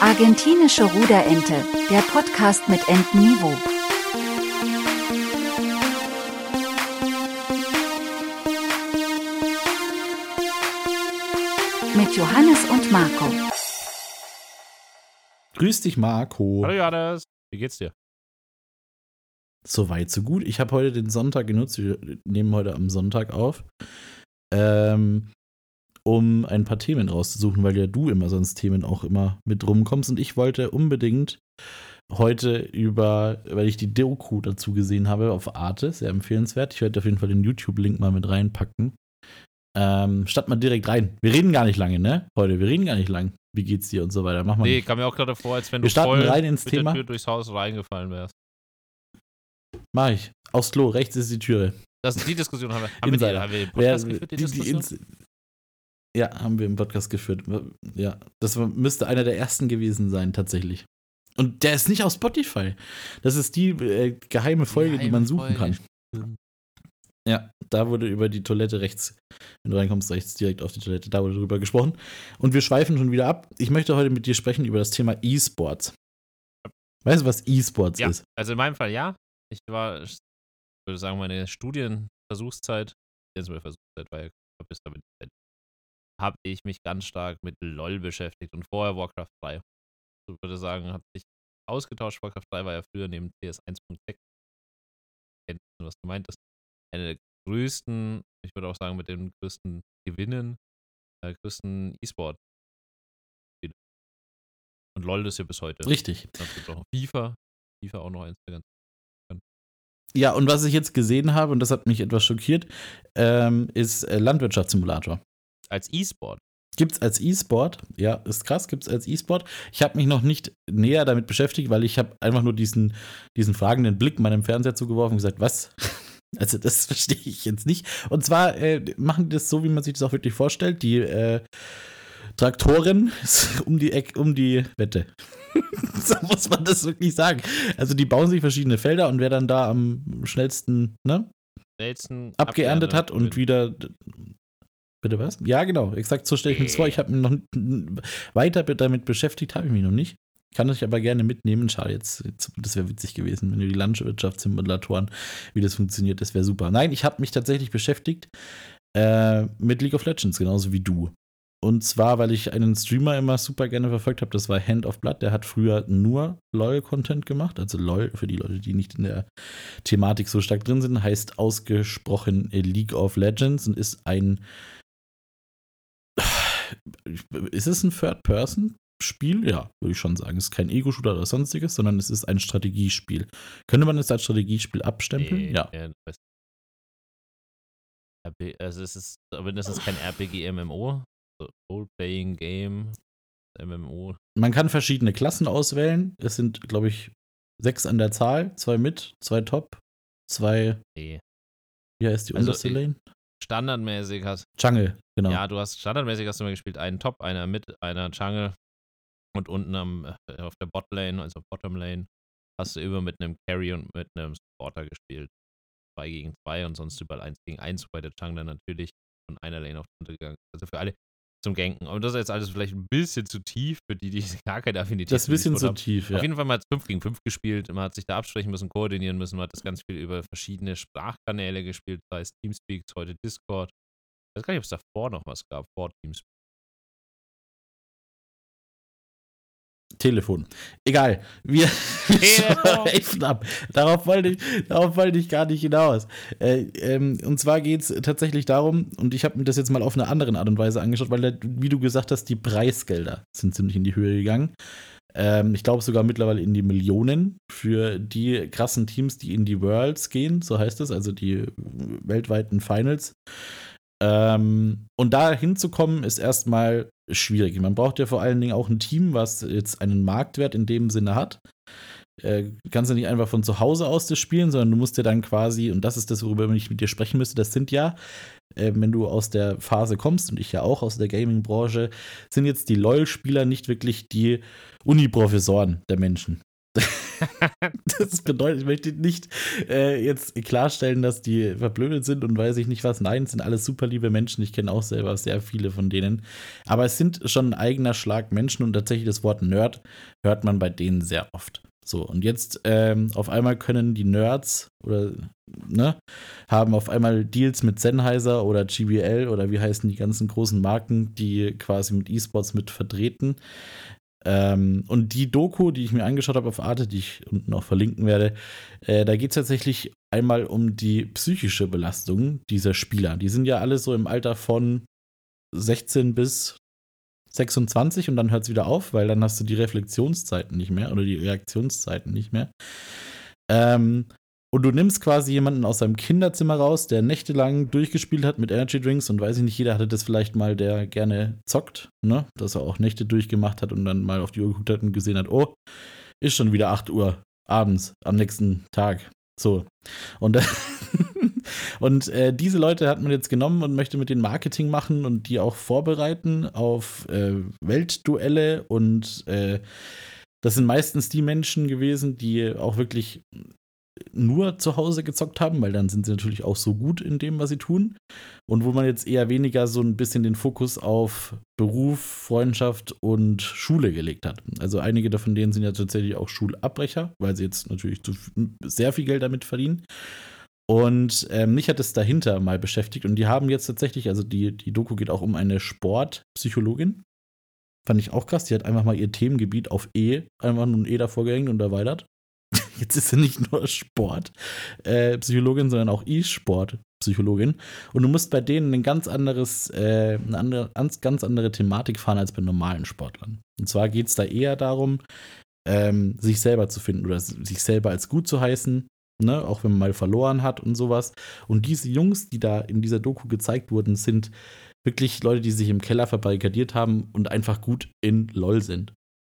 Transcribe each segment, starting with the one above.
Argentinische Ruderente, der Podcast mit Entenniveau. Mit Johannes und Marco. Grüß dich, Marco. Hallo Johannes, wie geht's dir? So weit, so gut. Ich habe heute den Sonntag genutzt. Wir nehmen heute am Sonntag auf. Ähm, um ein paar Themen rauszusuchen, weil ja du immer sonst Themen auch immer mit rumkommst. Und ich wollte unbedingt heute über, weil ich die Doku dazu gesehen habe auf Arte, sehr empfehlenswert. Ich werde auf jeden Fall den YouTube-Link mal mit reinpacken. Ähm, statt mal direkt rein. Wir reden gar nicht lange, ne? Heute, wir reden gar nicht lang. Wie geht's dir und so weiter. Mach mal. Nee, nicht. kam mir auch gerade vor, als wenn Wir du starten voll rein ins mit Thema. der Tür durchs Haus reingefallen wärst. Mach ich. Aufs Klo, rechts ist die Türe. Das, die Diskussion haben wir, haben wir, die, Insider. haben wir Wer- die, die- die ja, haben wir im Podcast geführt. Ja, das war- müsste einer der ersten gewesen sein, tatsächlich. Und der ist nicht auf Spotify. Das ist die äh, geheime Folge, die Geheime man suchen Folge. kann. Ja, da wurde über die Toilette rechts, wenn du reinkommst, rechts direkt auf die Toilette, da wurde drüber gesprochen. Und wir schweifen schon wieder ab. Ich möchte heute mit dir sprechen über das Thema E-Sports. Weißt du, was E-Sports Ja, ist? also in meinem Fall ja. Ich war, ich würde sagen, meine Studienversuchszeit, jetzt mal Versuchszeit, weil ich glaub, bis damit habe ich mich ganz stark mit LOL beschäftigt und vorher Warcraft 3. Ich würde sagen, hat sich ausgetauscht. Warcraft 3 war ja früher neben CS 1.6. Kennt ihr, was du meintest? Eine der größten, ich würde auch sagen, mit den größten Gewinnen, äh, größten E-Sport. Und LOL ist ja bis heute. Richtig. Dann gibt auch FIFA. FIFA auch noch eins der ganz. Ja, und was ich jetzt gesehen habe, und das hat mich etwas schockiert, ähm, ist äh, Landwirtschaftssimulator. Als E-Sport. Gibt's als E-Sport? Ja, ist krass, gibt's als E-Sport. Ich habe mich noch nicht näher damit beschäftigt, weil ich habe einfach nur diesen, diesen fragenden Blick meinem Fernseher zugeworfen und gesagt, was? Also das verstehe ich jetzt nicht. Und zwar äh, machen die das so, wie man sich das auch wirklich vorstellt. Die äh, Traktoren um die Eck, um die Wette. so muss man das wirklich sagen. Also die bauen sich verschiedene Felder und wer dann da am schnellsten, ne? Schnellsten abgeerntet hat und wieder. Bitte was? Ja, genau. Exakt so stelle ich mir das vor. Ich habe mich noch weiter damit beschäftigt, habe ich mich noch nicht. Kann ich aber gerne mitnehmen. Schade, jetzt, jetzt das wäre witzig gewesen, wenn du die Landwirtschaftssimulatoren, wie das funktioniert, das wäre super. Nein, ich habe mich tatsächlich beschäftigt äh, mit League of Legends, genauso wie du. Und zwar, weil ich einen Streamer immer super gerne verfolgt habe, das war Hand of Blood. Der hat früher nur LOL-Content gemacht. Also LOL, für die Leute, die nicht in der Thematik so stark drin sind, heißt ausgesprochen League of Legends und ist ein. Ist es ein Third-Person-Spiel? Ja, würde ich schon sagen. Es ist kein Ego-Shooter oder sonstiges, sondern es ist ein Strategiespiel. Könnte man es als Strategiespiel abstempeln? Nee, ja. also es ist, aber das ist kein RPG MMO, so Role-Playing Game, MMO. Man kann verschiedene Klassen auswählen. Es sind, glaube ich, sechs an der Zahl. Zwei mit, zwei top, zwei. Nee. Wie heißt die Also, unterste Lane? Standardmäßig hast Jungle, genau. ja, du hast standardmäßig hast du immer gespielt, einen Top, einer mit, einer Jungle und unten am, äh, auf der Botlane, also Bottom Lane, hast du immer mit einem Carry und mit einem Supporter gespielt. Zwei gegen zwei und sonst überall eins gegen eins, wobei der Jungler natürlich von einer Lane auf die andere gegangen ist. Also für alle zum Ganken. Aber das ist jetzt alles vielleicht ein bisschen zu tief für die, die gar keine Affinität das ist ein bisschen zu haben. tief, ja. Auf jeden Fall mal 5 gegen 5 gespielt. Man hat sich da absprechen müssen, koordinieren müssen. Man hat das ganz viel über verschiedene Sprachkanäle gespielt, sei es Teamspeak, heute Discord. Ich weiß gar nicht, ob es davor noch was gab, vor Teamspeak. Telefon. Egal. Wir, schweifen ab. Darauf wollte ich, darauf wollte ich gar nicht hinaus. Äh, ähm, und zwar geht es tatsächlich darum, und ich habe mir das jetzt mal auf eine andere Art und Weise angeschaut, weil, wie du gesagt hast, die Preisgelder sind ziemlich in die Höhe gegangen. Ähm, ich glaube sogar mittlerweile in die Millionen für die krassen Teams, die in die Worlds gehen, so heißt es, also die weltweiten Finals. Ähm, und da hinzukommen ist erstmal schwierig. Man braucht ja vor allen Dingen auch ein Team, was jetzt einen Marktwert in dem Sinne hat. Äh, kannst du nicht einfach von zu Hause aus das spielen, sondern du musst dir dann quasi, und das ist das, worüber ich mit dir sprechen müsste, das sind ja, äh, wenn du aus der Phase kommst, und ich ja auch aus der Gaming-Branche, sind jetzt die LOL-Spieler nicht wirklich die Uni-Professoren der Menschen. das bedeutet, ich möchte nicht äh, jetzt klarstellen, dass die verblödet sind und weiß ich nicht was. Nein, es sind alles super liebe Menschen. Ich kenne auch selber sehr viele von denen. Aber es sind schon ein eigener Schlag Menschen und tatsächlich das Wort Nerd hört man bei denen sehr oft. So, und jetzt ähm, auf einmal können die Nerds oder ne, haben auf einmal Deals mit Sennheiser oder GBL oder wie heißen die ganzen großen Marken, die quasi mit E-Sports mit vertreten. Ähm, und die Doku, die ich mir angeschaut habe auf Arte, die ich unten auch verlinken werde, äh, da geht es tatsächlich einmal um die psychische Belastung dieser Spieler. Die sind ja alle so im Alter von 16 bis 26 und dann hört es wieder auf, weil dann hast du die Reflexionszeiten nicht mehr oder die Reaktionszeiten nicht mehr. Ähm, und du nimmst quasi jemanden aus seinem Kinderzimmer raus, der nächtelang durchgespielt hat mit Energy Drinks und weiß ich nicht, jeder hatte das vielleicht mal, der gerne zockt, ne? Dass er auch Nächte durchgemacht hat und dann mal auf die Uhr geguckt hat und gesehen hat, oh, ist schon wieder 8 Uhr abends am nächsten Tag. So. Und, und äh, diese Leute hat man jetzt genommen und möchte mit denen Marketing machen und die auch vorbereiten auf äh, Weltduelle und äh, das sind meistens die Menschen gewesen, die auch wirklich nur zu Hause gezockt haben, weil dann sind sie natürlich auch so gut in dem, was sie tun. Und wo man jetzt eher weniger so ein bisschen den Fokus auf Beruf, Freundschaft und Schule gelegt hat. Also einige davon denen sind ja tatsächlich auch Schulabbrecher, weil sie jetzt natürlich sehr viel Geld damit verdienen. Und ähm, mich hat es dahinter mal beschäftigt und die haben jetzt tatsächlich, also die, die Doku geht auch um eine Sportpsychologin. Fand ich auch krass. Die hat einfach mal ihr Themengebiet auf E, einfach nur ein E davor gehängt und erweitert. Jetzt ist sie nicht nur Sportpsychologin, äh, sondern auch E-Sport-Psychologin. Und du musst bei denen ein ganz anderes, äh, eine andere, ganz andere Thematik fahren als bei normalen Sportlern. Und zwar geht es da eher darum, ähm, sich selber zu finden oder sich selber als gut zu heißen, ne? auch wenn man mal verloren hat und sowas. Und diese Jungs, die da in dieser Doku gezeigt wurden, sind wirklich Leute, die sich im Keller verbarrikadiert haben und einfach gut in LOL sind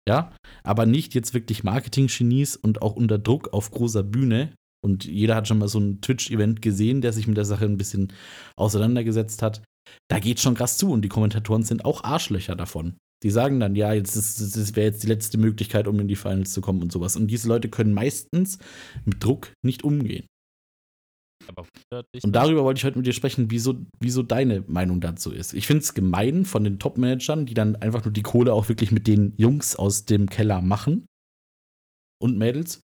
ja, aber nicht jetzt wirklich Marketing-Genies und auch unter Druck auf großer Bühne. Und jeder hat schon mal so ein Twitch-Event gesehen, der sich mit der Sache ein bisschen auseinandergesetzt hat. Da geht schon krass zu und die Kommentatoren sind auch Arschlöcher davon. Die sagen dann, ja, jetzt ist, das wäre jetzt die letzte Möglichkeit, um in die Finals zu kommen und sowas. Und diese Leute können meistens mit Druck nicht umgehen. Und darüber wollte ich heute mit dir sprechen, wieso, wieso deine Meinung dazu ist. Ich finde es gemein von den Top-Managern, die dann einfach nur die Kohle auch wirklich mit den Jungs aus dem Keller machen und Mädels.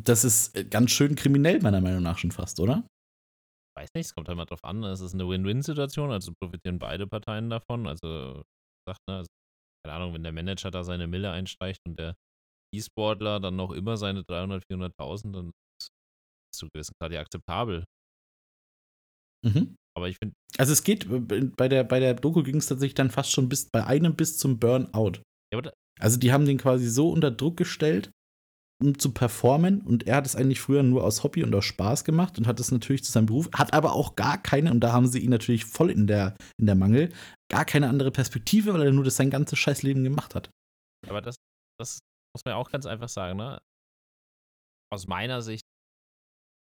Das ist äh, ganz schön kriminell, meiner Meinung nach schon fast, oder? Weiß nicht, es kommt halt mal drauf an. Es ist eine Win-Win-Situation, also profitieren beide Parteien davon. Also, sagt, ne, also, keine Ahnung, wenn der Manager da seine Mille einstreicht und der E-Sportler dann noch immer seine 300, 400.000, dann zu gewissen Grad ja akzeptabel. Mhm. Aber ich finde. Also es geht, äh, bei der, bei der Doku ging es tatsächlich dann fast schon bis bei einem bis zum Burnout. Ja, also die haben den quasi so unter Druck gestellt, um zu performen und er hat es eigentlich früher nur aus Hobby und aus Spaß gemacht und hat es natürlich zu seinem Beruf, hat aber auch gar keine, und da haben sie ihn natürlich voll in der, in der Mangel, gar keine andere Perspektive, weil er nur das sein ganzes Scheißleben gemacht hat. Aber das, das muss man ja auch ganz einfach sagen, ne? Aus meiner Sicht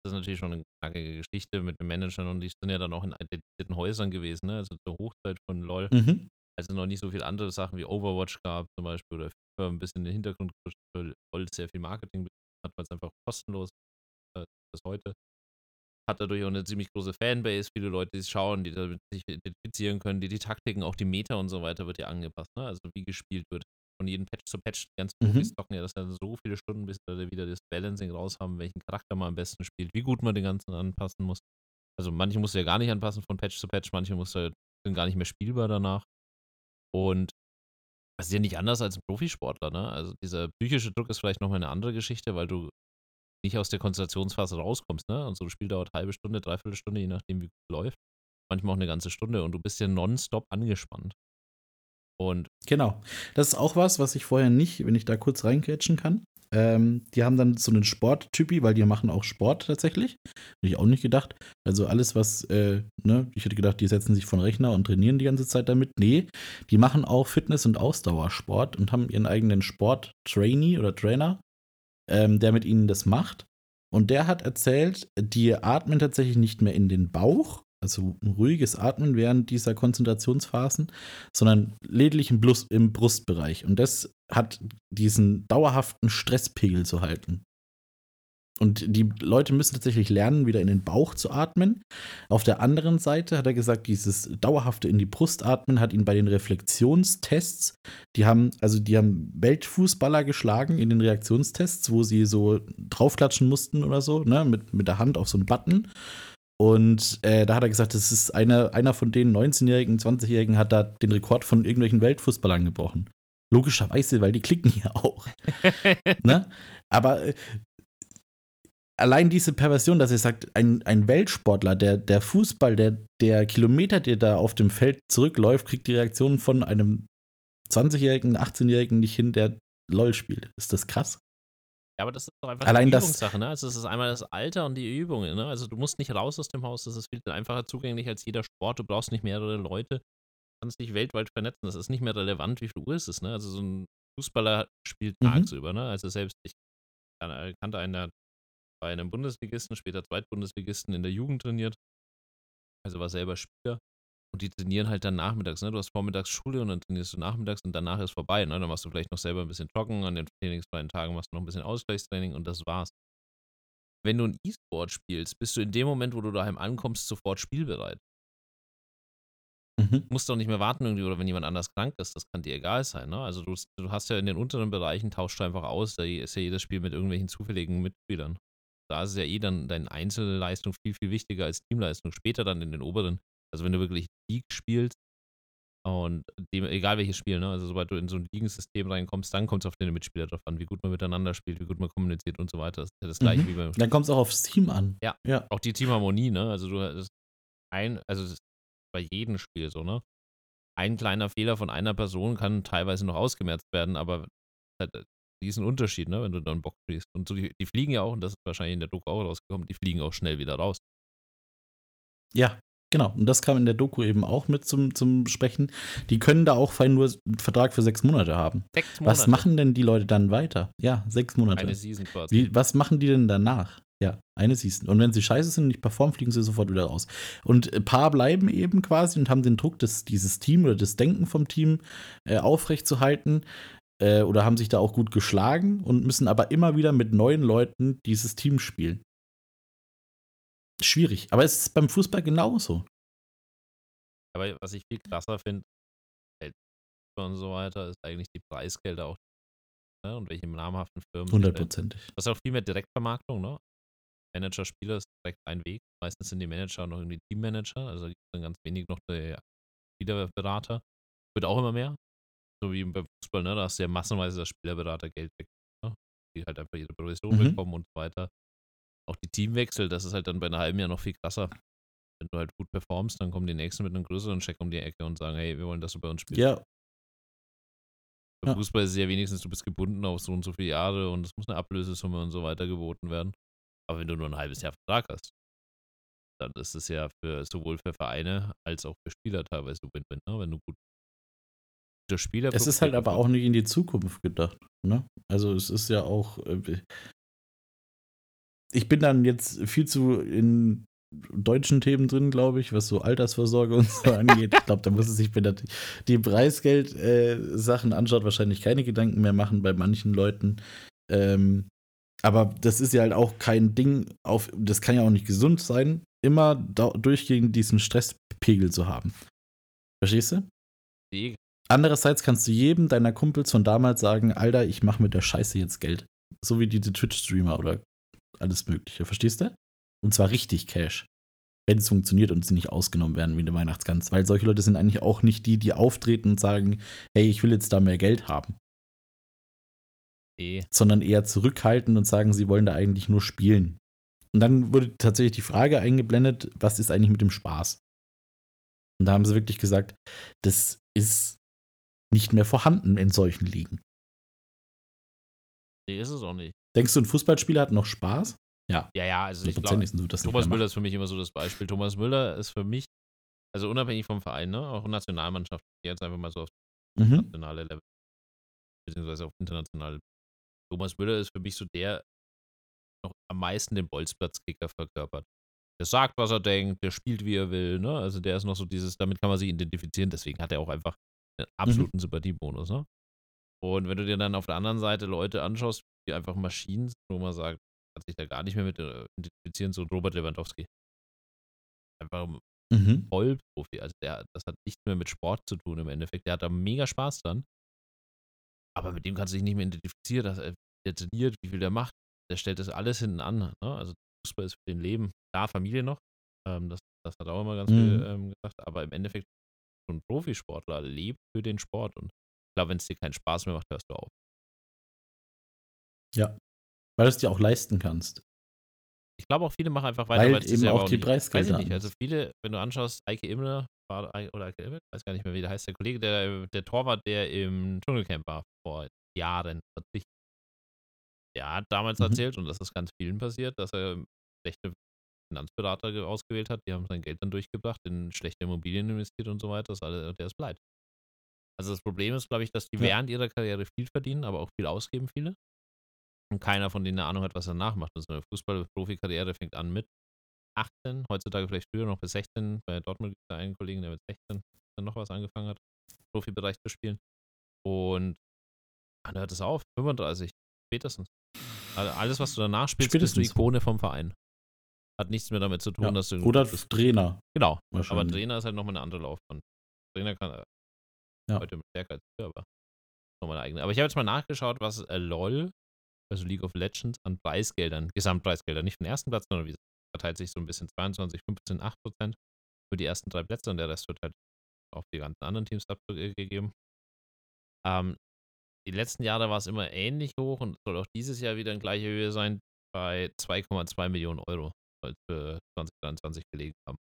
das ist natürlich schon eine knackige Geschichte mit den Managern und die sind ja dann auch in identifizierten Häusern gewesen, ne? Also zur Hochzeit von LOL. Mhm. Also noch nicht so viele andere Sachen wie Overwatch gab zum Beispiel oder FIFA ein bisschen in den Hintergrund gepusht, weil LOL sehr viel Marketing hat, weil es einfach kostenlos äh, ist heute. Hat dadurch auch eine ziemlich große Fanbase, viele Leute, die es schauen, die damit sich identifizieren können, die, die Taktiken, auch die Meta und so weiter wird ja angepasst, ne? Also wie gespielt wird von jedem Patch zu Patch, die ganzen mhm. Profis zocken ja das ja so viele Stunden, bis wir wieder das Balancing raus haben, welchen Charakter man am besten spielt, wie gut man den ganzen anpassen muss. Also manche musst du ja gar nicht anpassen von Patch zu Patch, manche musst du, sind gar nicht mehr spielbar danach. Und das ist ja nicht anders als ein Profisportler, ne? Also dieser psychische Druck ist vielleicht nochmal eine andere Geschichte, weil du nicht aus der Konzentrationsphase rauskommst, ne? Und so ein Spiel dauert halbe Stunde, dreiviertel Stunde, je nachdem wie gut es läuft. Manchmal auch eine ganze Stunde und du bist ja nonstop angespannt. Und genau. Das ist auch was, was ich vorher nicht, wenn ich da kurz reincatchen kann. Ähm, die haben dann so einen Sporttypi, weil die machen auch Sport tatsächlich. Hätte ich auch nicht gedacht. Also alles, was, äh, ne, ich hätte gedacht, die setzen sich von Rechner und trainieren die ganze Zeit damit. Nee, die machen auch Fitness- und Ausdauersport und haben ihren eigenen Sport-Trainee oder Trainer, ähm, der mit ihnen das macht. Und der hat erzählt, die atmen tatsächlich nicht mehr in den Bauch, also ein ruhiges Atmen während dieser Konzentrationsphasen, sondern lediglich im, Brust, im Brustbereich. Und das hat, diesen dauerhaften Stresspegel zu halten. Und die Leute müssen tatsächlich lernen, wieder in den Bauch zu atmen. Auf der anderen Seite hat er gesagt, dieses dauerhafte in die Brust atmen hat ihn bei den Reflexionstests, die haben, also die haben Weltfußballer geschlagen in den Reaktionstests, wo sie so draufklatschen mussten oder so, ne, mit, mit der Hand auf so einen Button. Und äh, da hat er gesagt, das ist einer, einer von den 19-Jährigen, 20-Jährigen hat da den Rekord von irgendwelchen Weltfußballern gebrochen. Logischerweise, weil die klicken ja auch. ne? Aber äh, allein diese Perversion, dass er sagt, ein, ein Weltsportler, der, der Fußball, der, der Kilometer, der da auf dem Feld zurückläuft, kriegt die Reaktion von einem 20-Jährigen, 18-Jährigen nicht hin, der LOL spielt. Ist das krass? Ja, aber das ist doch einfach Allein eine das- Übungssache, ne? Also es ist einmal das Alter und die Übung, ne? Also du musst nicht raus aus dem Haus, das ist viel einfacher zugänglich als jeder Sport, du brauchst nicht mehrere Leute, du kannst dich weltweit vernetzen, das ist nicht mehr relevant, wie viel Uhr es ist, ne? Also so ein Fußballer spielt Mhm. tagsüber, ne? Also selbst ich äh, kannte einen, der bei einem Bundesligisten, später Zweitbundesligisten in der Jugend trainiert, also war selber Spieler und die trainieren halt dann nachmittags, ne? Du hast vormittags Schule und dann trainierst du nachmittags und danach ist vorbei, ne? Dann machst du vielleicht noch selber ein bisschen joggen, an den trainingsfreien Tagen machst du noch ein bisschen Ausgleichstraining und das war's. Wenn du ein E-Sport spielst, bist du in dem Moment, wo du daheim ankommst, sofort spielbereit. Mhm. Du musst doch nicht mehr warten irgendwie oder wenn jemand anders krank ist, das kann dir egal sein, ne? Also du, du hast ja in den unteren Bereichen, tauschst du einfach aus, da ist ja jedes Spiel mit irgendwelchen zufälligen Mitspielern. Da ist ja eh dann deine Einzelleistung viel, viel wichtiger als Teamleistung. Später dann in den oberen, also wenn du wirklich League spielst und dem, egal welches Spiel, ne? Also sobald du in so ein Ligensystem reinkommst, dann kommt es auf deine Mitspieler drauf an, wie gut man miteinander spielt, wie gut man kommuniziert und so weiter. Das ist ja das gleiche Mhm. wie beim Dann kommt es auch aufs Team an. Ja. ja. auch die Teamharmonie, ne? Also du hast ein, also das ist bei jedem Spiel so, ne? Ein kleiner Fehler von einer Person kann teilweise noch ausgemerzt werden, aber halt ein riesen Unterschied, ne? Wenn du dann Bock fliegst. Und so die, die fliegen ja auch, und das ist wahrscheinlich in der Doku auch rausgekommen, die fliegen auch schnell wieder raus. Ja, genau. Und das kam in der Doku eben auch mit zum, zum Sprechen. Die können da auch fein nur einen Vertrag für sechs Monate haben. Sechs Was machen denn die Leute dann weiter? Ja, sechs Monate. Eine Season quasi. Wie, was machen die denn danach? Ja, eine Season. Und wenn sie scheiße sind und nicht performen, fliegen sie sofort wieder raus. Und ein paar bleiben eben quasi und haben den Druck, das, dieses Team oder das Denken vom Team äh, aufrechtzuhalten äh, oder haben sich da auch gut geschlagen und müssen aber immer wieder mit neuen Leuten dieses Team spielen. Schwierig. Aber es ist beim Fußball genauso. Aber was ich viel krasser finde, halt und so weiter, ist eigentlich die Preisgelder auch. Ne? Und welche namhaften Firmen. da- Hundertprozentig. Das ist auch viel mehr Direktvermarktung, ne? Manager, Spieler ist direkt ein Weg. Meistens sind die Manager noch irgendwie Teammanager, also gibt es dann ganz wenig noch der Spielerberater. Wird auch immer mehr. So wie beim Fußball, ne? Da hast du ja massenweise das Spielerberater Geld weg, ne? Die halt einfach ihre Provision Mhm. bekommen und so weiter. Auch die Teamwechsel, das ist halt dann bei einem halben Jahr noch viel krasser. Wenn du halt gut performst, dann kommen die nächsten mit einem größeren Check um die Ecke und sagen, hey, wir wollen, dass du bei uns spielst. Ja, Beim Ja. Fußball ist es ja wenigstens, du bist gebunden auf so und so viele Jahre und es muss eine Ablösesumme und so weiter geboten werden. Aber wenn du nur ein halbes Jahr Vertrag hast, dann ist es ja für sowohl für Vereine als auch für Spieler teilweise Win-Win, ne? wenn du gut Spieler Es ist halt aber auch nicht in die Zukunft gedacht. Ne? Also es ist ja auch. Äh, Ich bin dann jetzt viel zu in deutschen Themen drin, glaube ich, was so Altersvorsorge und so angeht. Ich glaube, da muss es sich, wenn er die- die Preisgeld-Sachen anschaut, wahrscheinlich keine Gedanken mehr machen bei manchen Leuten. Ähm, aber das ist ja halt auch kein Ding auf, das kann ja auch nicht gesund sein, immer durchgehend diesen Stresspegel zu haben. Verstehst du? die Andererseits kannst du jedem deiner Kumpels von damals sagen, Alter, ich mache mit der Scheiße jetzt Geld. So wie diese Twitch-Streamer oder alles Mögliche. Verstehst du? Und zwar richtig Cash. Wenn es funktioniert und sie nicht ausgenommen werden wie eine Weihnachtsgans. Weil solche Leute sind eigentlich auch nicht die, die auftreten und sagen, hey, ich will jetzt da mehr Geld haben. eh, Sondern eher zurückhalten und sagen, sie wollen da eigentlich nur spielen. Und dann wurde tatsächlich die Frage eingeblendet, was ist eigentlich mit dem Spaß? Und da haben sie wirklich gesagt, das ist nicht mehr vorhanden in solchen Ligen. nee, ist es auch nicht. Denkst du, ein Fußballspieler hat noch Spaß? Ja, ja, also ich glaube, Thomas mehr Müller ist für mich immer so das Beispiel. Thomas Müller ist für mich, also unabhängig vom Verein, ne, auch Nationalmannschaft, jetzt einfach mal so auf. Mhm. nationale Level, beziehungsweise auf internationale. Thomas Müller ist für mich so der noch am meisten den Bolzplatzkicker verkörpert. Der sagt, was er denkt, der spielt, wie er will, ne? Also der ist noch so dieses, damit kann man sich identifizieren, deswegen hat er auch einfach einen absoluten Sympathiebonus, ne? Und wenn du dir dann auf der anderen Seite Leute anschaust, die einfach Maschinen sind, wo man sagt, hat sich da gar nicht mehr mit äh, identifizieren, so Robert Lewandowski. Einfach ein Mhm. Vollprofi. Also der, das hat nichts mehr mit Sport zu tun im Endeffekt. Der hat da mega Spaß dran. Aber mit dem kannst du dich nicht mehr identifizieren. Dass er, der trainiert, wie viel der macht. Der stellt das alles hinten an. Ne? Also Fußball ist für den Leben. Da Familie noch. Ähm, das, das hat auch immer ganz Mhm. viel ähm, gesagt. Aber im Endeffekt, so ein Profisportler lebt für den Sport. Und glaube, wenn es dir keinen Spaß mehr macht, hörst du auf. Ja. Weil du es dir auch leisten kannst. Ich glaube auch viele machen einfach weiter, Weil weil eben auch die Preisgelder Weiß ich nicht. haben. Also viele, wenn du anschaust, Eike Imler war oder Eike Imler, weiß gar nicht mehr, wie der heißt, der Kollege, der, der Torwart, der im Dschungelcamp war vor Jahren, zig- der hat damals Mhm. erzählt, und das ist ganz vielen passiert, dass er schlechte Finanzberater ge- ausgewählt hat, die haben sein Geld dann durchgebracht, in schlechte Immobilien investiert und so weiter, das alle, der ist pleite. Also das Problem ist, glaube ich, dass die Ja. während ihrer Karriere viel verdienen, aber auch viel ausgeben, viele. Und keiner von denen eine Ahnung hat, was er nachmacht. Also eine Fußball-Profi-Karriere fängt an mit 18, heutzutage vielleicht früher noch bis 16. Bei Dortmund gibt es einen Kollegen, der mit 16 dann noch was angefangen hat, Profibereich zu spielen. Und dann hört es auf, 35, spätestens. Also alles, was du danach spielst, bist du Spätestens. Ikone vom Verein. Hat nichts mehr damit zu tun, Ja. dass du. Oder das, Trainer. genau. Aber. Trainer ist halt nochmal eine andere Laufbahn. Trainer kann äh, Ja. heute stärker als früher, aber nochmal eine eigene. Aber ich habe jetzt mal nachgeschaut, was äh, LOL, also League of Legends, an Preisgeldern, Gesamtpreisgeldern, nicht den ersten Platz, sondern wie verteilt sich so ein bisschen 22, 15, 8 Prozent für die ersten drei Plätze und der Rest wird halt auf die ganzen anderen Teams abgegeben. Ähm, die letzten Jahre war es immer ähnlich hoch und soll auch dieses Jahr wieder in gleicher Höhe sein, bei 2,2 Millionen Euro, soll es für 2023 gelegen haben.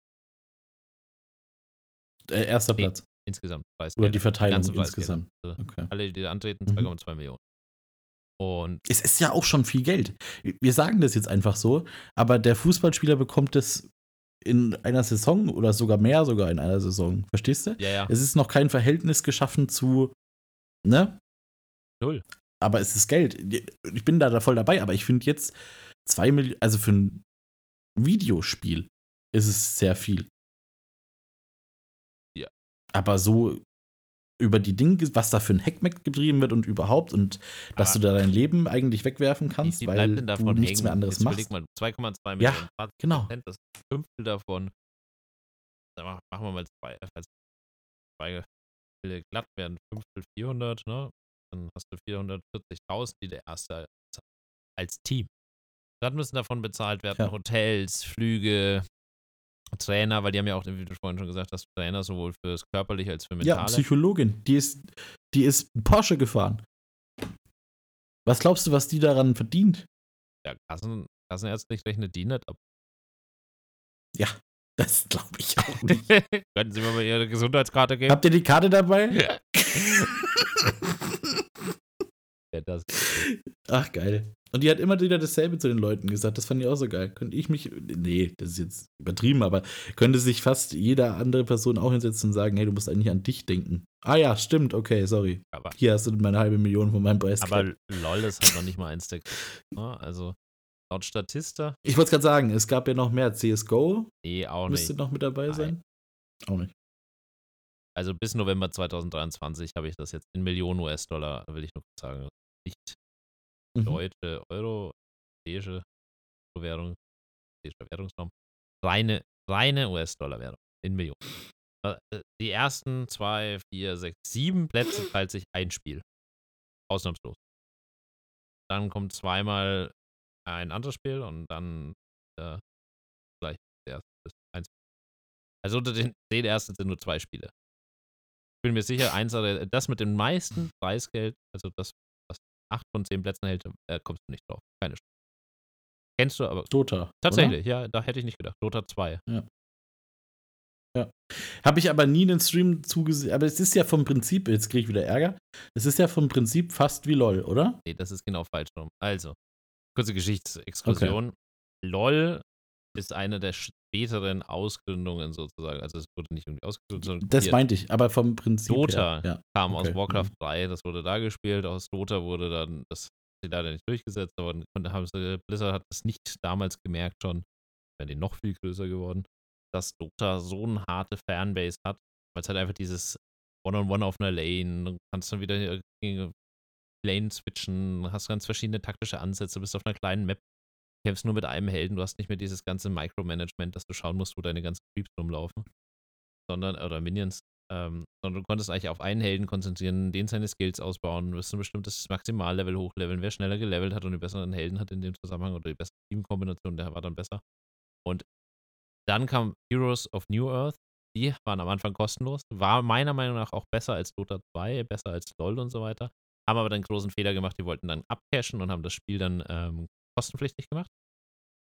Äh, erster Nee. Platz. Insgesamt Preisgelder. Oder die Verteilung Preisgelder. insgesamt. Also Okay. Alle, die da antreten, Mhm. 2,2 Millionen. Und Es ist ja auch schon viel Geld. Wir sagen das jetzt einfach so, aber der Fußballspieler bekommt es in einer Saison oder sogar mehr sogar in einer Saison. Verstehst du? ja, ja, Es ist noch kein Verhältnis geschaffen zu, ne? null. Aber es ist Geld. Ich bin da voll dabei, aber ich finde jetzt zwei Millionen, also für ein Videospiel ist es sehr viel. Ja. Aber so über die Dinge, was da für ein Hackmack getrieben wird und überhaupt und dass Aber du da dein Leben eigentlich wegwerfen kannst, weil du nichts mehr anderes machst. überleg mal, 2,2 Ja, Millionen. 20 genau. Das ist ein Fünftel davon. Dann mach- machen wir mal zwei, äh, falls zwei glatt werden, Fünftel 400, ne? Dann hast du 440.000, die der erste als, als Team. Dann müssen davon bezahlt werden, Ja. Hotels, Flüge, Trainer, weil die haben ja auch, wie du vorhin schon gesagt hast, Trainer sowohl fürs körperliche als für Ja, mentale. Psychologin, die ist, die ist Porsche gefahren. Was glaubst du, was die daran verdient? ja, Kassen, kassenärztlich rechnet die nicht ab. Ja, das glaube ich auch nicht. Könnten Sie mir mal Ihre Gesundheitskarte geben? Habt ihr die Karte dabei? Ja. ja, das. Ach, geil. Und die hat immer wieder dasselbe zu den Leuten gesagt. Das fand ich auch so geil. Könnte ich mich, nee, das ist jetzt übertrieben, aber könnte sich fast jede andere Person auch hinsetzen und sagen, hey, du musst eigentlich an dich denken. Ah ja, stimmt, okay, sorry. Aber, Hier hast du meine halbe Million von meinem Preis. aber LOL ist halt noch nicht mal eins der. Also, laut Statista, ich wollte es gerade sagen, es gab ja noch mehr. CSGO nee, auch müsste nicht. noch mit dabei Nein. sein. Auch nicht. Also, bis November 2023 habe ich das jetzt in Millionen US-Dollar, will ich nur kurz sagen. Nicht Mhm. deutsche Euro, europäische Währung, europäischer Währungsraum. Reine, reine US-Dollar-Währung in Millionen. Äh, Die ersten zwei, vier, sechs, sieben Plätze teilt sich ein Spiel. Ausnahmslos. Dann kommt zweimal ein anderes Spiel und dann äh, gleich der erste. Also unter den zehn ersten sind nur zwei Spiele. Ich bin mir sicher, eins oder das mit dem meisten Preisgeld, also das, acht von zehn Plätzen hält, äh, kommst du nicht drauf. Keine Chance. Kennst du aber. Dota. Tatsächlich, ja, da hätte ich nicht gedacht. Dota 2. Habe ich aber nie einen Stream zugesehen. Aber es ist ja vom Prinzip, jetzt kriege ich wieder Ärger. Es ist ja vom Prinzip fast wie LOL, oder? Nee, das ist genau falsch rum. Also, kurze Geschichtsexkursion. LOL ist eine der späteren Ausgründungen sozusagen. Also es wurde nicht irgendwie ausgegründet, sondern Das meinte ich, aber vom Prinzip Dota. Ja. kam okay. aus Warcraft 3, das wurde da gespielt, aus Dota wurde dann, das hat sie leider nicht durchgesetzt, aber haben sie, Blizzard hat es nicht damals gemerkt schon, wäre die noch viel größer geworden, dass Dota so eine harte Fanbase hat, weil es halt einfach dieses One-on-One auf einer Lane, du kannst dann wieder gegen Lane switchen, hast ganz verschiedene taktische Ansätze, bist auf einer kleinen Map, kämpfst nur mit einem Helden, du hast nicht mehr dieses ganze Micromanagement, dass du schauen musst, wo deine ganzen Creeps rumlaufen, sondern, oder Minions, ähm, sondern du konntest eigentlich auf einen Helden konzentrieren, den seine Skills ausbauen, wirst ein bestimmtes Maximallevel hochleveln. Wer schneller gelevelt hat und die besseren Helden hat in dem Zusammenhang oder die bessere Teamkombination, der war dann besser. Und dann kam Heroes of New Earth. Die waren am Anfang kostenlos. War meiner Meinung nach auch besser als Dota 2, besser als LoL und so weiter. Haben aber dann großen Fehler gemacht. Die wollten dann abcashen und haben das Spiel dann ähm, kostenpflichtig gemacht.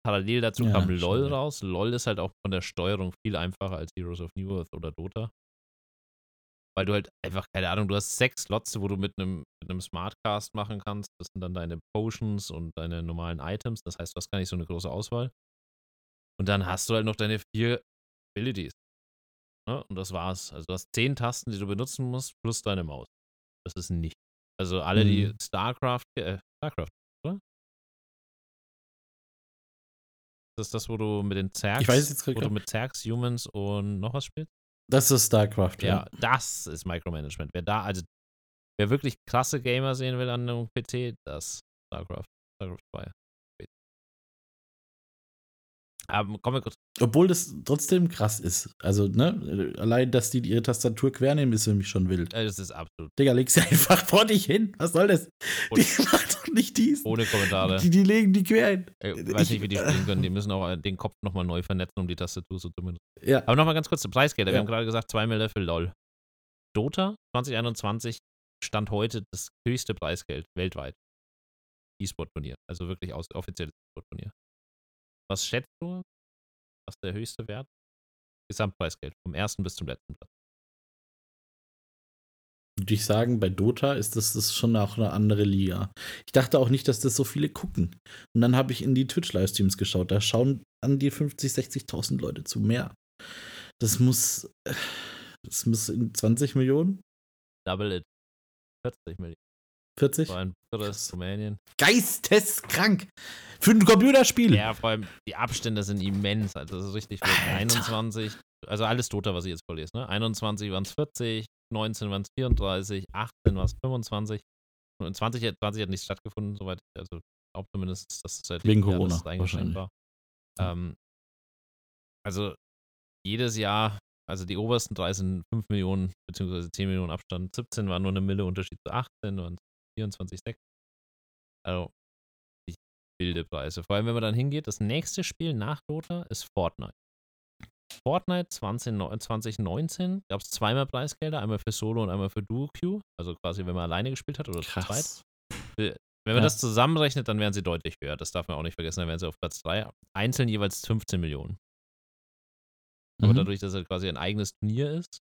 Parallel dazu Ja, kam LoL schade. raus. LoL ist halt auch von der Steuerung viel einfacher als Heroes of New Earth oder Dota. Weil du halt einfach, keine Ahnung, du hast sechs Slots, wo du mit einem, mit einem Smartcast machen kannst. Das sind dann deine Potions und deine normalen Items. Das heißt, du hast gar nicht so eine große Auswahl. Und dann hast du halt noch deine vier Abilities. Ne? Und das war's. Also du hast zehn Tasten, die du benutzen musst, plus deine Maus. Das ist nicht. Also alle, die Mhm. StarCraft, äh, StarCraft, Das ist das, wo du mit den Zergs, Ich weiß jetzt wo du mit Zergs, Humans und noch was spielst? Das ist StarCraft, Ja, ja. das ist Micromanagement. Wer da, also wer wirklich krasse Gamer sehen will an einem PC, das StarCraft. StarCraft 2. Aber kommen wir kurz. Obwohl das trotzdem krass ist. Also, ne, allein, dass die ihre Tastatur quer nehmen, ist für mich schon wild. Äh, Das ist absolut Digga, leg sie einfach vor dich hin. Was soll das? Und- Die macht doch nicht dies. ohne Kommentare. Die, die legen die quer hin. Ich weiß Ich- nicht, wie die spielen können. Die müssen auch äh, den Kopf nochmal neu vernetzen, um die Tastatur so zu benutzen. Ja. Aber nochmal ganz kurz zu Preisgelder. Wir Ja. haben gerade gesagt, 2 Mille für LOL. Dota 2021 stand heute das höchste Preisgeld weltweit. E-Sport-Turnier. Also wirklich aus, offizielles E-Sport-Turnier. Was schätzt du? Was ist der höchste Wert? Gesamtpreisgeld. Vom ersten bis zum letzten Platz. Würde ich sagen, bei Dota ist das, das schon auch eine andere Liga. Ich dachte auch nicht, dass das so viele gucken. Und dann habe ich in die Twitch-Livestreams geschaut. Da schauen an die 50, 60.000 Leute zu mehr. Das muss. Das muss in 20 Millionen? Double it. 40 Millionen. 40? So ein drittes. Rumänien. Geisteskrank! Für ein Computerspiel! Ja, vor allem die Abstände sind immens. Also das ist richtig viel. Alter. 21, also alles Dota, was ich jetzt vorlese, ne? 21 waren es 40, 19 waren es 34, 18 war es 25. Und 20, hat- 20 hat nicht stattgefunden, soweit ich, also glaube zumindest, dass es seit Wegen Jahr, Corona, eingeschränkt war. Ähm, also jedes Jahr, also die obersten drei sind 5 Millionen beziehungsweise 10 Millionen Abstand. 17 war nur eine Mille Unterschied zu 18 und 24, 6. Also die wilde Preise. Vor allem, wenn man dann hingeht, das nächste Spiel nach Dota ist Fortnite. Fortnite 20, 2019 gab es zweimal Preisgelder, einmal für Solo und einmal für Duo Queue. Also quasi, wenn man alleine gespielt hat oder zu zweit. Krass. Wenn man Ja. das zusammenrechnet, dann wären sie deutlich höher. Das darf man auch nicht vergessen, dann wären sie auf Platz 3. Einzeln jeweils 15 Millionen. Aber Mhm. dadurch, dass er quasi ein eigenes Turnier ist,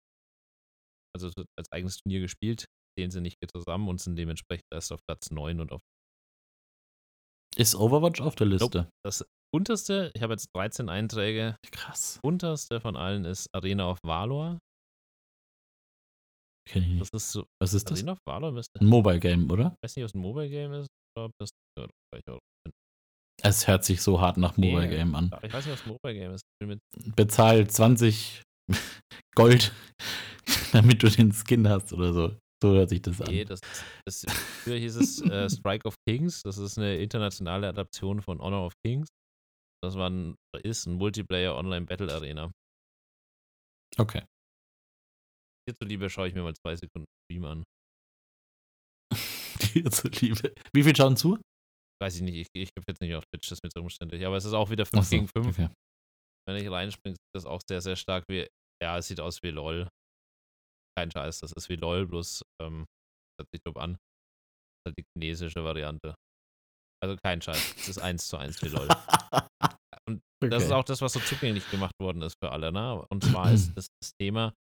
also es wird als eigenes Turnier gespielt, zählen sie nicht zusammen und sind dementsprechend erst auf Platz 9 und auf Ist Overwatch auf der Liste? das unterste, ich habe jetzt 13 Einträge, Krass. unterste von allen ist Arena of Valor. Kenn ich Das nicht. ist so, Was ist das? Arena of Valor müsste, Ein Mobile Game, oder? ich weiß nicht, ob es ein Mobile Game ist, oder ob das Es hört sich so hart nach Mobile Nee. Game an. ich weiß nicht, ein Mobile Game ist. Bezahl 20 Gold, damit du den Skin hast oder so. So hört sich das an. Nee, das, das, früher hieß es äh, Strike of Kings. Das ist eine internationale Adaption von Honor of Kings. Das war ein, ist ein Multiplayer Online Battle Arena. Okay. Hier zuliebe schaue ich mir mal zwei Sekunden Stream an. Dir zuliebe. Wie viel schauen zu? Weiß ich nicht, ich, ich habe jetzt nicht auf Twitch, das ist mir zu umständlich. Aber es ist auch wieder 5 Ach so, gegen 5. Okay. Wenn ich reinspringe, sieht das auch sehr, sehr stark wie. Ja, es sieht aus wie LOL. Kein Scheiß, das ist wie LOL, bloß ähm, hört sich doof an. Das ist halt die chinesische Variante. Also kein Scheiß, es ist 1 zu 1 wie LOL. Und Das ist Okay. auch das, was so zugänglich gemacht worden ist für alle, ne? Und zwar ist das, das Thema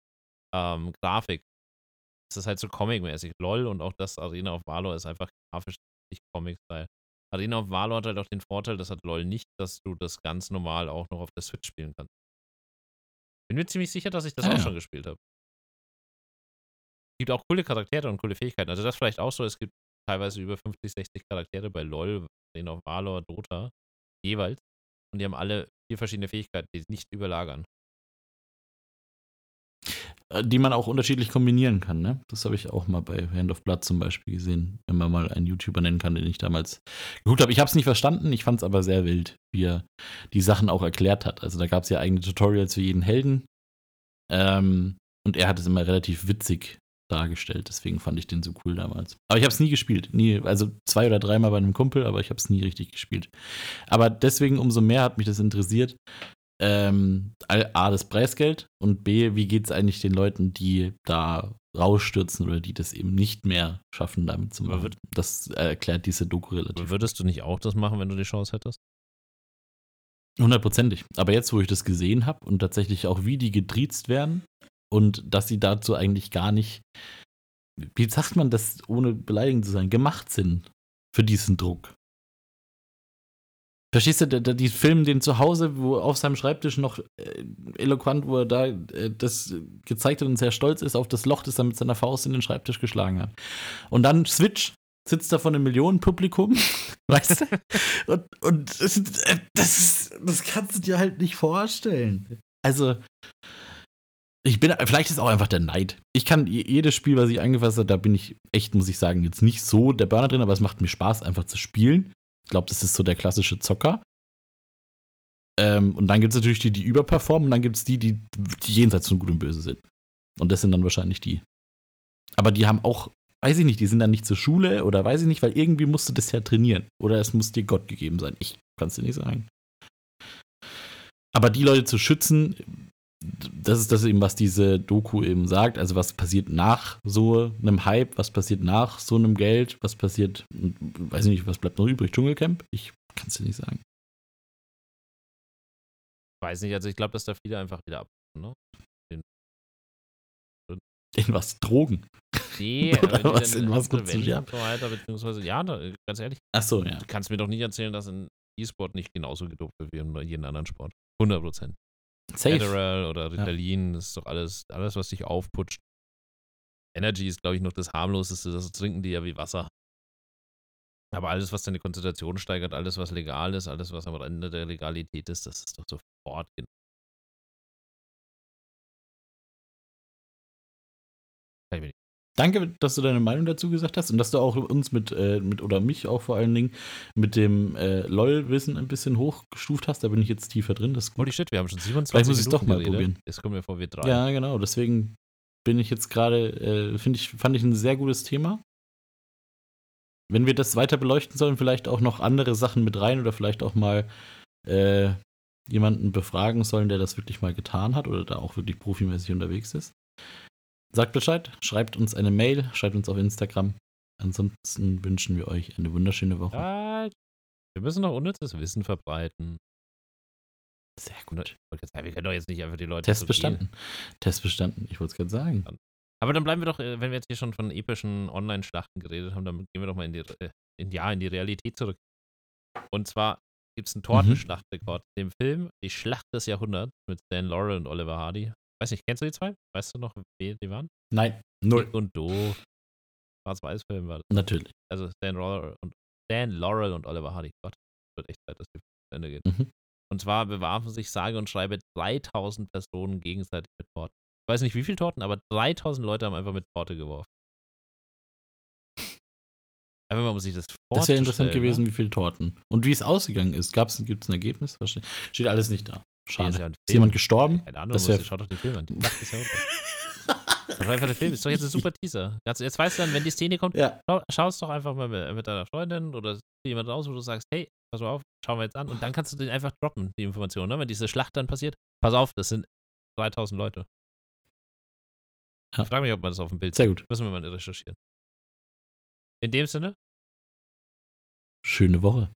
ähm, Grafik. Es ist halt so Comic-mäßig. LOL und auch das Arena of Valor ist einfach grafisch nicht Comic-Style. Arena of Valor hat halt auch den Vorteil, das hat LOL nicht, dass du das ganz normal auch noch auf der Switch spielen kannst. Bin mir ziemlich sicher, dass ich das Ah, auch ja. schon gespielt habe. Gibt auch coole Charaktere und coole Fähigkeiten. Also das vielleicht auch so, es gibt teilweise über 50, 60 Charaktere bei LOL, Arena of Valor, Dota, jeweils. Und die haben alle vier verschiedene Fähigkeiten, die nicht überlagern. äh, die man auch unterschiedlich kombinieren kann. Ne? Das habe ich auch mal bei Hand of Blood zum Beispiel gesehen, wenn man mal einen YouTuber nennen kann, den ich damals geguckt habe. Ich habe es nicht verstanden, ich fand es aber sehr wild, wie er die Sachen auch erklärt hat. Also da gab es ja eigene Tutorials für jeden Helden. Ähm, und er hat es immer relativ witzig dargestellt. Deswegen fand ich den so cool damals. Aber ich habe es nie gespielt. Nie, also zwei oder dreimal bei einem Kumpel, aber ich habe es nie richtig gespielt. Aber deswegen umso mehr hat mich das interessiert. Ähm, A, das Preisgeld und B, wie geht es eigentlich den Leuten, die da rausstürzen oder die das eben nicht mehr schaffen, damit zu machen. Das erklärt diese Doku relativ. Würdest du nicht auch das machen, wenn du die Chance hättest? Hundertprozentig. Aber jetzt, wo ich das gesehen habe und tatsächlich auch, wie die getriezt werden, und dass sie dazu eigentlich gar nicht, wie sagt man das, ohne beleidigend zu sein, gemacht sind für diesen Druck. Verstehst du, die filmen den zu Hause, wo auf seinem Schreibtisch noch äh, eloquent, wo er da äh, das gezeigt hat und sehr stolz ist auf das Loch, das er mit seiner Faust in den Schreibtisch geschlagen hat. Und dann Switch, sitzt da vor einem Millionenpublikum, weißt du? Und, und das, äh, das, das kannst du dir halt nicht vorstellen. Also, ich bin, vielleicht ist auch einfach der Neid. Ich kann jedes Spiel, was ich angefasst habe, da bin ich echt, muss ich sagen, jetzt nicht so der Burner drin, aber es macht mir Spaß, einfach zu spielen. Ich glaube, das ist so der klassische Zocker. Ähm, und dann gibt es natürlich die, die überperformen, und dann gibt es die, die, die jenseits von Gut und Böse sind. Und das sind dann wahrscheinlich die. Aber die haben auch, weiß ich nicht, die sind dann nicht zur Schule oder weiß ich nicht, weil irgendwie musst du das ja trainieren. Oder es muss dir Gott gegeben sein. Ich kann es dir nicht sagen. Aber die Leute zu schützen, das ist das eben, was diese Doku eben sagt. Also was passiert nach so einem Hype, was passiert nach so einem Geld, was passiert, weiß ich nicht, was bleibt noch übrig? Dschungelcamp? Ich kann es dir nicht sagen. Weiß nicht, also ich glaube, dass da viele einfach wieder ab, ne? In, in was? Drogen? Nee, Oder was, in was weiter, beziehungsweise, ja, da, ganz ehrlich. Ach so, ja. Du kannst mir doch nicht erzählen, dass ein E-Sport nicht genauso gedopt wird wie in jedem anderen Sport. 100 Prozent. Safe. Adderall oder Ritalin, ja. das ist doch alles, alles, was dich aufputscht. Energy ist, glaube ich, noch das harmloseste, das trinken die ja wie Wasser. Aber alles, was deine Konzentration steigert, alles, was legal ist, alles, was am Ende der Legalität ist, das ist doch sofort Danke, dass du deine Meinung dazu gesagt hast und dass du auch uns mit, äh, mit oder mich auch vor allen Dingen mit dem äh, LOL-Wissen ein bisschen hochgestuft hast. Da bin ich jetzt tiefer drin. Das Holy shit, wir haben schon 27 Vielleicht muss ich es doch mal geredet. probieren. Jetzt kommen wir vor, wir drei. Ja, genau. Deswegen bin ich jetzt gerade, äh, finde ich, fand ich ein sehr gutes Thema. Wenn wir das weiter beleuchten sollen, vielleicht auch noch andere Sachen mit rein oder vielleicht auch mal äh, jemanden befragen sollen, der das wirklich mal getan hat oder da auch wirklich profimäßig unterwegs ist. Sagt Bescheid, schreibt uns eine Mail, schreibt uns auf Instagram. Ansonsten wünschen wir euch eine wunderschöne Woche. Ja, wir müssen noch unnützes Wissen verbreiten. Sehr gut. wir können doch jetzt nicht einfach die Leute. Test bestanden. Test bestanden, ich wollte es gerade sagen. Aber dann bleiben wir doch, äh, wenn wir jetzt hier schon von epischen Online-Schlachten geredet haben, dann gehen wir doch mal in die, äh, in, ja, in die Realität zurück. Und zwar gibt es einen mhm. Tortenschlachtrekord. Mhm. Dem Film Die Schlacht des Jahrhunderts mit Stan Laurel und Oliver Hardy Weiß nicht, kennst du die zwei? Weißt du noch, wer die waren? Nein, null. Dick und doof. Schwarz-Weiß-Film war das. Natürlich. Also Stan Laurel und, Stan Laurel und Oliver Hardy. Gott, wird echt Zeit, dass die zu Ende geht. Mhm. Und zwar bewarfen sich sage und schreibe 3000 Personen gegenseitig mit Torten. Ich weiß nicht, wie viele Torten, aber 3000 Leute haben einfach mit Torte geworfen. Einfach mal muss ich das Das wäre interessant gewesen, ne? wie viele Torten. Und wie es ausgegangen ist. Gibt es ein Ergebnis? Steht alles nicht da. Schade. Ja ist, ist jemand gestorben? Keine Ahnung, das wär... schau doch den Film an. Das ist ja Das war einfach der Film, ist doch jetzt ein super Teaser. Jetzt weißt du dann, wenn die Szene kommt, ja. schau, es doch einfach mal mit, mit deiner Freundin oder jemand raus, wo du sagst, hey, pass mal auf, schauen wir jetzt an. Und dann kannst du den einfach droppen, die Information, ne? wenn diese Schlacht dann passiert. Pass auf, das sind 3000 Leute. Ja. Ich frage mich, ob man das auf dem Bild Sehr gut. Müssen wir mal recherchieren. In dem Sinne. Schöne Woche.